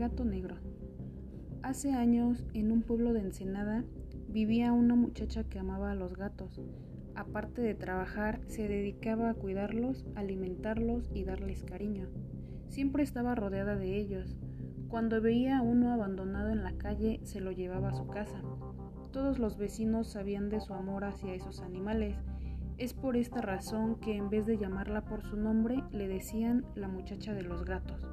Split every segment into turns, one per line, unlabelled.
gato negro. Hace años, en un pueblo de Ensenada, vivía una muchacha que amaba a los gatos. Aparte de trabajar, se dedicaba a cuidarlos, alimentarlos y darles cariño. Siempre estaba rodeada de ellos. Cuando veía a uno abandonado en la calle, se lo llevaba a su casa. Todos los vecinos sabían de su amor hacia esos animales. Es por esta razón que en vez de llamarla por su nombre, le decían la muchacha de los gatos.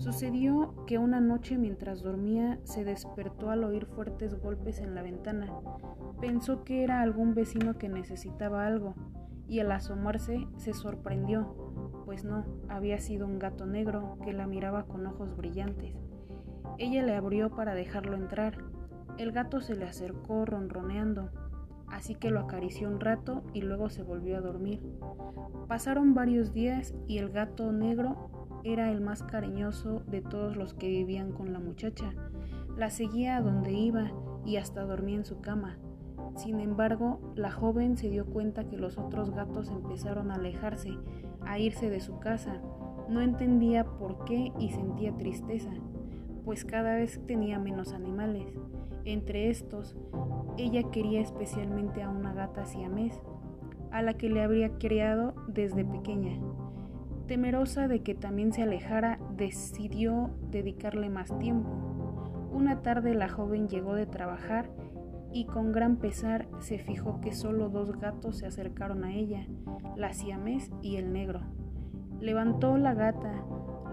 Sucedió que una noche mientras dormía se despertó al oír fuertes golpes en la ventana. Pensó que era algún vecino que necesitaba algo y al asomarse se sorprendió, pues no, había sido un gato negro que la miraba con ojos brillantes. Ella le abrió para dejarlo entrar. El gato se le acercó ronroneando, así que lo acarició un rato y luego se volvió a dormir. Pasaron varios días y el gato negro era el más cariñoso de todos los que vivían con la muchacha. La seguía a donde iba y hasta dormía en su cama. Sin embargo, la joven se dio cuenta que los otros gatos empezaron a alejarse, a irse de su casa. No entendía por qué y sentía tristeza, pues cada vez tenía menos animales. Entre estos, ella quería especialmente a una gata siamés, a la que le habría criado desde pequeña. Temerosa de que también se alejara, decidió dedicarle más tiempo. Una tarde la joven llegó de trabajar y con gran pesar se fijó que solo dos gatos se acercaron a ella, la siamés y el negro. Levantó la gata,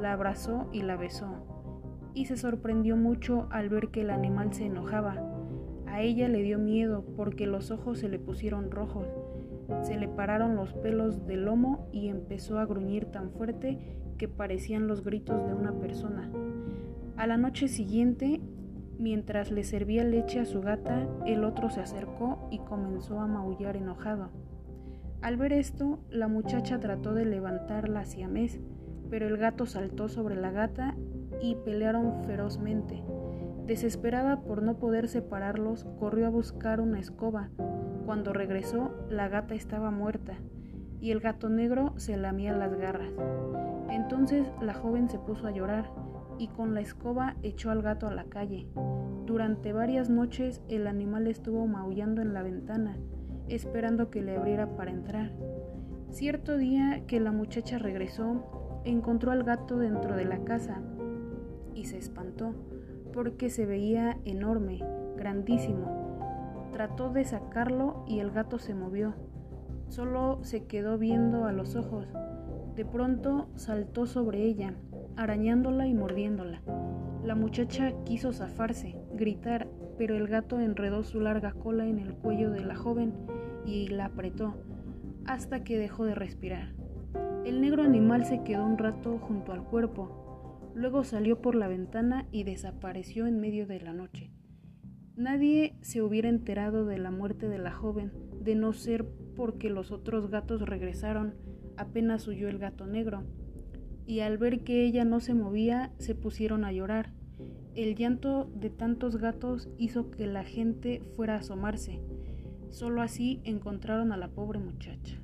la abrazó y la besó, y se sorprendió mucho al ver que el animal se enojaba. A ella le dio miedo porque los ojos se le pusieron rojos se le pararon los pelos del lomo y empezó a gruñir tan fuerte que parecían los gritos de una persona. A la noche siguiente, mientras le servía leche a su gata, el otro se acercó y comenzó a maullar enojado. Al ver esto, la muchacha trató de levantar hacia mes, pero el gato saltó sobre la gata y pelearon ferozmente. Desesperada por no poder separarlos, corrió a buscar una escoba, cuando regresó, la gata estaba muerta y el gato negro se lamía las garras. Entonces la joven se puso a llorar y con la escoba echó al gato a la calle. Durante varias noches el animal estuvo maullando en la ventana, esperando que le abriera para entrar. Cierto día que la muchacha regresó, encontró al gato dentro de la casa y se espantó porque se veía enorme, grandísimo, Trató de sacarlo y el gato se movió. Solo se quedó viendo a los ojos. De pronto saltó sobre ella, arañándola y mordiéndola. La muchacha quiso zafarse, gritar, pero el gato enredó su larga cola en el cuello de la joven y la apretó, hasta que dejó de respirar. El negro animal se quedó un rato junto al cuerpo, luego salió por la ventana y desapareció en medio de la noche. Nadie se hubiera enterado de la muerte de la joven, de no ser porque los otros gatos regresaron, apenas huyó el gato negro, y al ver que ella no se movía, se pusieron a llorar. El llanto de tantos gatos hizo que la gente fuera a asomarse. Solo así encontraron a la pobre muchacha.